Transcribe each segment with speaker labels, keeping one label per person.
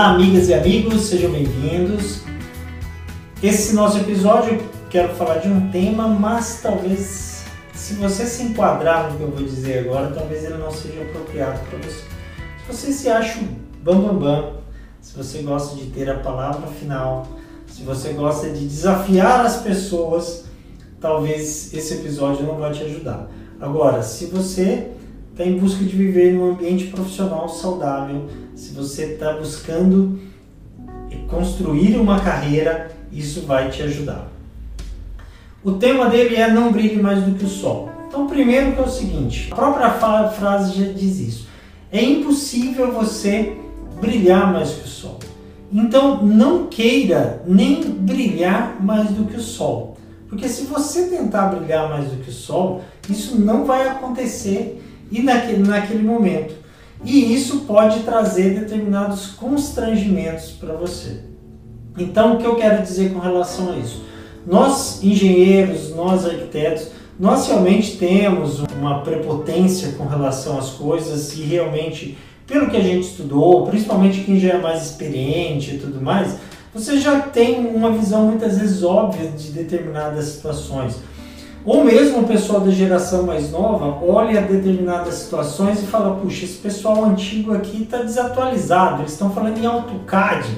Speaker 1: Olá, amigas e amigos, sejam bem-vindos. Esse nosso episódio quero falar de um tema, mas talvez, se você se enquadrar no que eu vou dizer agora, talvez ele não seja apropriado para você. Se você se acha bam bam bam, se você gosta de ter a palavra final, se você gosta de desafiar as pessoas, talvez esse episódio não vai te ajudar. Agora, se você está em busca de viver num ambiente profissional saudável, se você está buscando construir uma carreira, isso vai te ajudar. O tema dele é não brilhe mais do que o sol. Então, primeiro que é o seguinte, a própria frase já diz isso. É impossível você brilhar mais que o sol. Então, não queira nem brilhar mais do que o sol. Porque se você tentar brilhar mais do que o sol, isso não vai acontecer e naquele, naquele momento. E isso pode trazer determinados constrangimentos para você. Então, o que eu quero dizer com relação a isso? Nós, engenheiros, nós, arquitetos, nós realmente temos uma prepotência com relação às coisas e realmente, pelo que a gente estudou, principalmente quem já é mais experiente e tudo mais, você já tem uma visão muitas vezes óbvia de determinadas situações. Ou mesmo o pessoal da geração mais nova olha determinadas situações e fala: puxa, esse pessoal antigo aqui está desatualizado, eles estão falando em AutoCAD,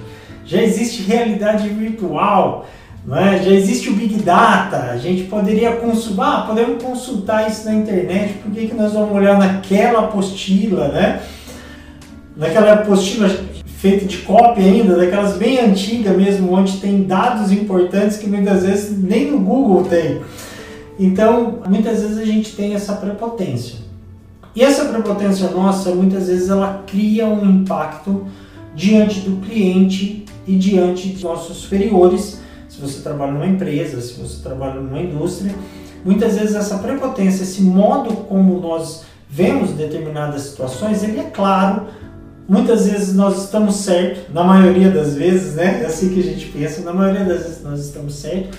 Speaker 1: já existe realidade virtual, é? já existe o Big Data, a gente poderia consultar, ah, podemos consultar isso na internet, por que, que nós vamos olhar naquela apostila, né? Naquela apostila feita de cópia ainda, daquelas bem antigas mesmo, onde tem dados importantes que muitas vezes nem no Google tem. Então, muitas vezes a gente tem essa prepotência. E essa prepotência nossa, muitas vezes ela cria um impacto diante do cliente e diante de nossos superiores. Se você trabalha numa empresa, se você trabalha numa indústria, muitas vezes essa prepotência, esse modo como nós vemos determinadas situações, ele é claro. Muitas vezes nós estamos certos, na maioria das vezes, né? É assim que a gente pensa, na maioria das vezes nós estamos certos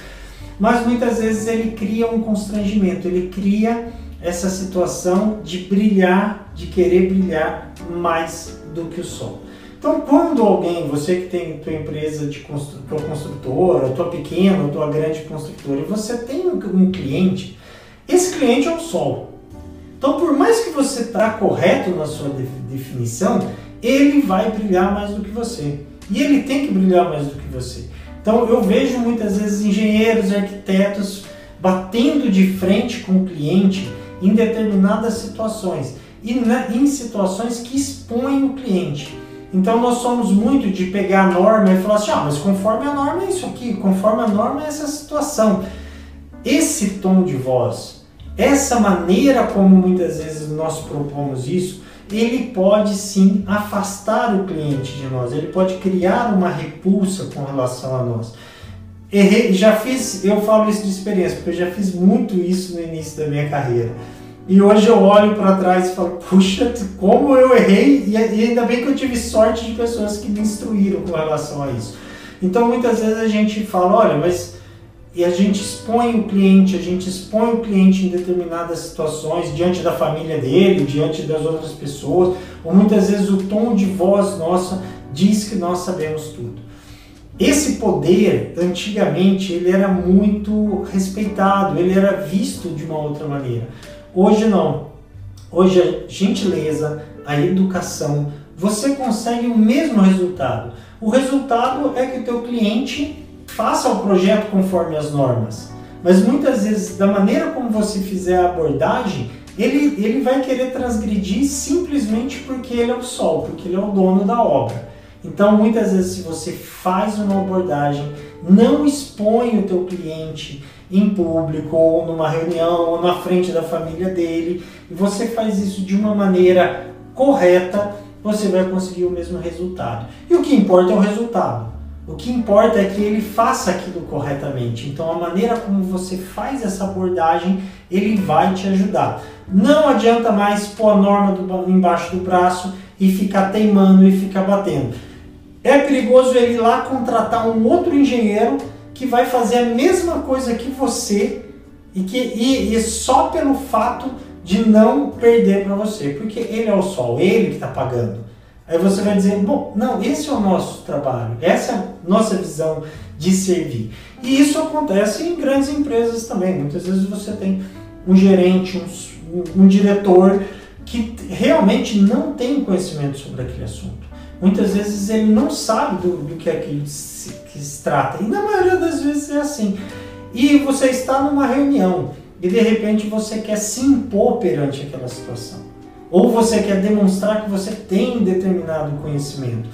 Speaker 1: mas muitas vezes ele cria um constrangimento, ele cria essa situação de brilhar, de querer brilhar mais do que o sol. Então, quando alguém, você que tem tua empresa de tua construtora, tua pequena, tua grande construtora, e você tem um cliente, esse cliente é o sol. Então, por mais que você está correto na sua definição, ele vai brilhar mais do que você. E ele tem que brilhar mais do que você. Então eu vejo muitas vezes engenheiros, arquitetos batendo de frente com o cliente em determinadas situações e na, em situações que expõem o cliente. Então nós somos muito de pegar a norma e falar assim, ah, mas conforme a norma é isso aqui, conforme a norma é essa situação. Esse tom de voz, essa maneira como muitas vezes nós propomos isso, ele pode sim afastar o cliente de nós, ele pode criar uma repulsa com relação a nós. Errei, já fiz, eu falo isso de experiência, porque eu já fiz muito isso no início da minha carreira. E hoje eu olho para trás e falo, puxa, como eu errei, e ainda bem que eu tive sorte de pessoas que me instruíram com relação a isso. Então muitas vezes a gente fala, olha, mas e a gente expõe o cliente, a gente expõe o cliente em determinadas situações, diante da família dele, diante das outras pessoas, ou muitas vezes o tom de voz nossa diz que nós sabemos tudo. Esse poder, antigamente, ele era muito respeitado, ele era visto de uma outra maneira. Hoje não. Hoje a gentileza, a educação, você consegue o mesmo resultado. O resultado é que o teu cliente faça o projeto conforme as normas. Mas muitas vezes, da maneira como você fizer a abordagem, ele, ele vai querer transgredir simplesmente porque ele é o sol, porque ele é o dono da obra. Então, muitas vezes, se você faz uma abordagem, não expõe o teu cliente em público, ou numa reunião, ou na frente da família dele, e você faz isso de uma maneira correta, você vai conseguir o mesmo resultado. E o que importa é o resultado. O que importa é que ele faça aquilo corretamente. Então, a maneira como você faz essa abordagem, ele vai te ajudar. Não adianta mais pôr a norma do, embaixo do braço e ficar teimando e ficar batendo. É perigoso ele ir lá contratar um outro engenheiro que vai fazer a mesma coisa que você e que e, e só pelo fato de não perder para você, porque ele é o sol, ele que está pagando. Aí você vai dizer, bom, não, esse é o nosso trabalho, essa é a nossa visão de servir. E isso acontece em grandes empresas também. Muitas vezes você tem um gerente, um, um diretor que realmente não tem conhecimento sobre aquele assunto. Muitas vezes ele não sabe do, do que aquilo se, que se trata. E na maioria das vezes é assim. E você está numa reunião e de repente você quer se impor perante aquela situação. Ou você quer demonstrar que você tem determinado conhecimento.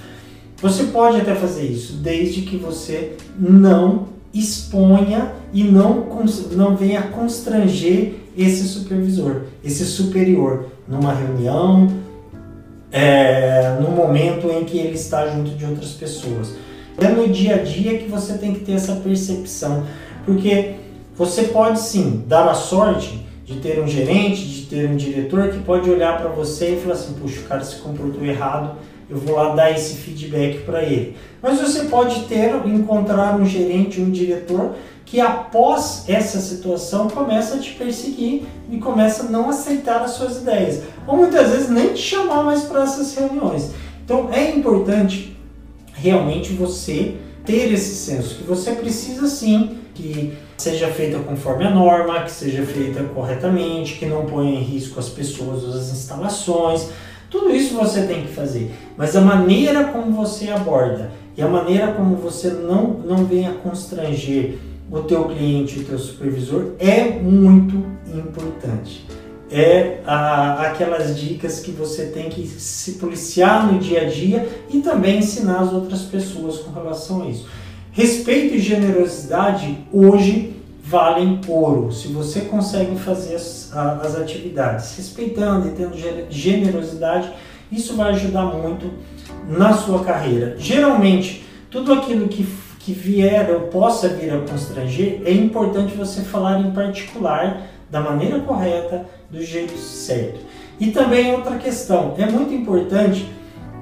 Speaker 1: Você pode até fazer isso, desde que você não exponha e não, não venha constranger esse supervisor, esse superior, numa reunião, é, no momento em que ele está junto de outras pessoas. É no dia a dia que você tem que ter essa percepção, porque você pode sim dar a sorte de ter um gerente, de ter um diretor que pode olhar para você e falar assim: puxa, o cara se comportou errado, eu vou lá dar esse feedback para ele. Mas você pode ter, encontrar um gerente, um diretor que após essa situação começa a te perseguir e começa a não aceitar as suas ideias, ou muitas vezes nem te chamar mais para essas reuniões. Então é importante realmente você ter esse senso que você precisa sim que seja feita conforme a norma, que seja feita corretamente, que não ponha em risco as pessoas, as instalações. Tudo isso você tem que fazer, mas a maneira como você aborda e a maneira como você não, não venha constranger o teu cliente, o teu supervisor é muito importante. É a, aquelas dicas que você tem que se policiar no dia a dia e também ensinar as outras pessoas com relação a isso. Respeito e generosidade hoje valem ouro. Se você consegue fazer as, as atividades respeitando e tendo generosidade, isso vai ajudar muito na sua carreira. Geralmente, tudo aquilo que, que vier ou possa vir a constranger, é importante você falar em particular, da maneira correta, do jeito certo. E também outra questão, é muito importante,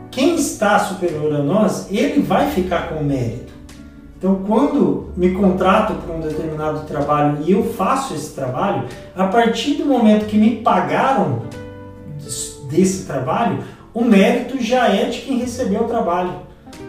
Speaker 1: quem está superior a nós, ele vai ficar com mérito. Então, quando me contrato para um determinado trabalho e eu faço esse trabalho, a partir do momento que me pagaram desse trabalho, o mérito já é de quem recebeu o trabalho.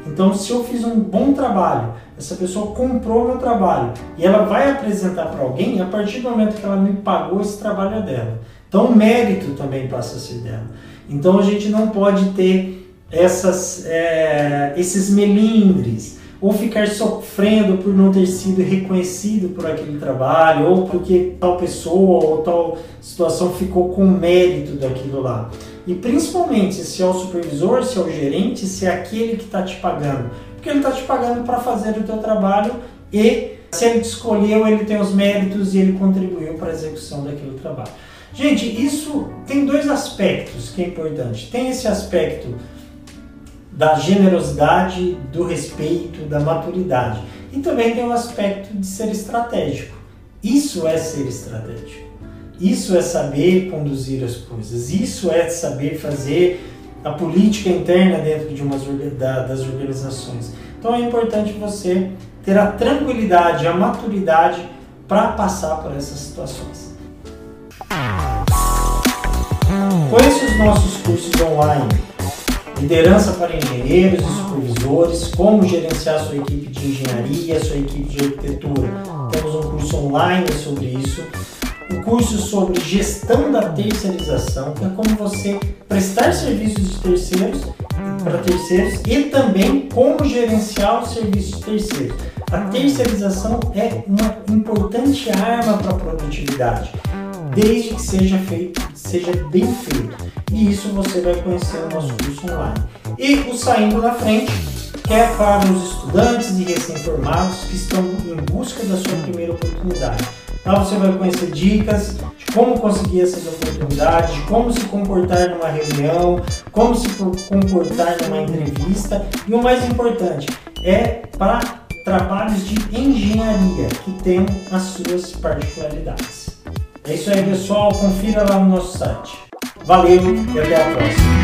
Speaker 1: Então, se eu fiz um bom trabalho, essa pessoa comprou meu trabalho e ela vai apresentar para alguém, a partir do momento que ela me pagou, esse trabalho é dela. Então, o mérito também passa a ser dela. Então, a gente não pode ter essas, é, esses melindres ou ficar sofrendo por não ter sido reconhecido por aquele trabalho, ou porque tal pessoa ou tal situação ficou com mérito daquilo lá. E principalmente se é o supervisor, se é o gerente, se é aquele que está te pagando. Porque ele está te pagando para fazer o teu trabalho e se ele te escolheu, ele tem os méritos e ele contribuiu para a execução daquele trabalho. Gente, isso tem dois aspectos que é importante. Tem esse aspecto da generosidade, do respeito, da maturidade. E também tem o aspecto de ser estratégico. Isso é ser estratégico. Isso é saber conduzir as coisas. Isso é saber fazer a política interna dentro de umas das organizações. Então é importante você ter a tranquilidade, a maturidade para passar por essas situações. Conheça os nossos cursos online liderança para engenheiros e supervisores, como gerenciar sua equipe de engenharia, sua equipe de arquitetura. Temos um curso online sobre isso, um curso sobre gestão da terceirização, que é como você prestar serviços de terceiros para terceiros e também como gerenciar os serviços de terceiros. A terceirização é uma importante arma para a produtividade, desde que seja feito, seja bem feito e isso você vai conhecer no nosso curso online. E o Saindo na Frente, que é para os estudantes e recém-formados que estão em busca da sua primeira oportunidade. Lá você vai conhecer dicas de como conseguir essas oportunidades, de como se comportar numa reunião, como se comportar numa entrevista e o mais importante é para trabalhos de engenharia que tem as suas particularidades. É isso aí, pessoal. Confira lá no nosso site. Valeu e até a próxima.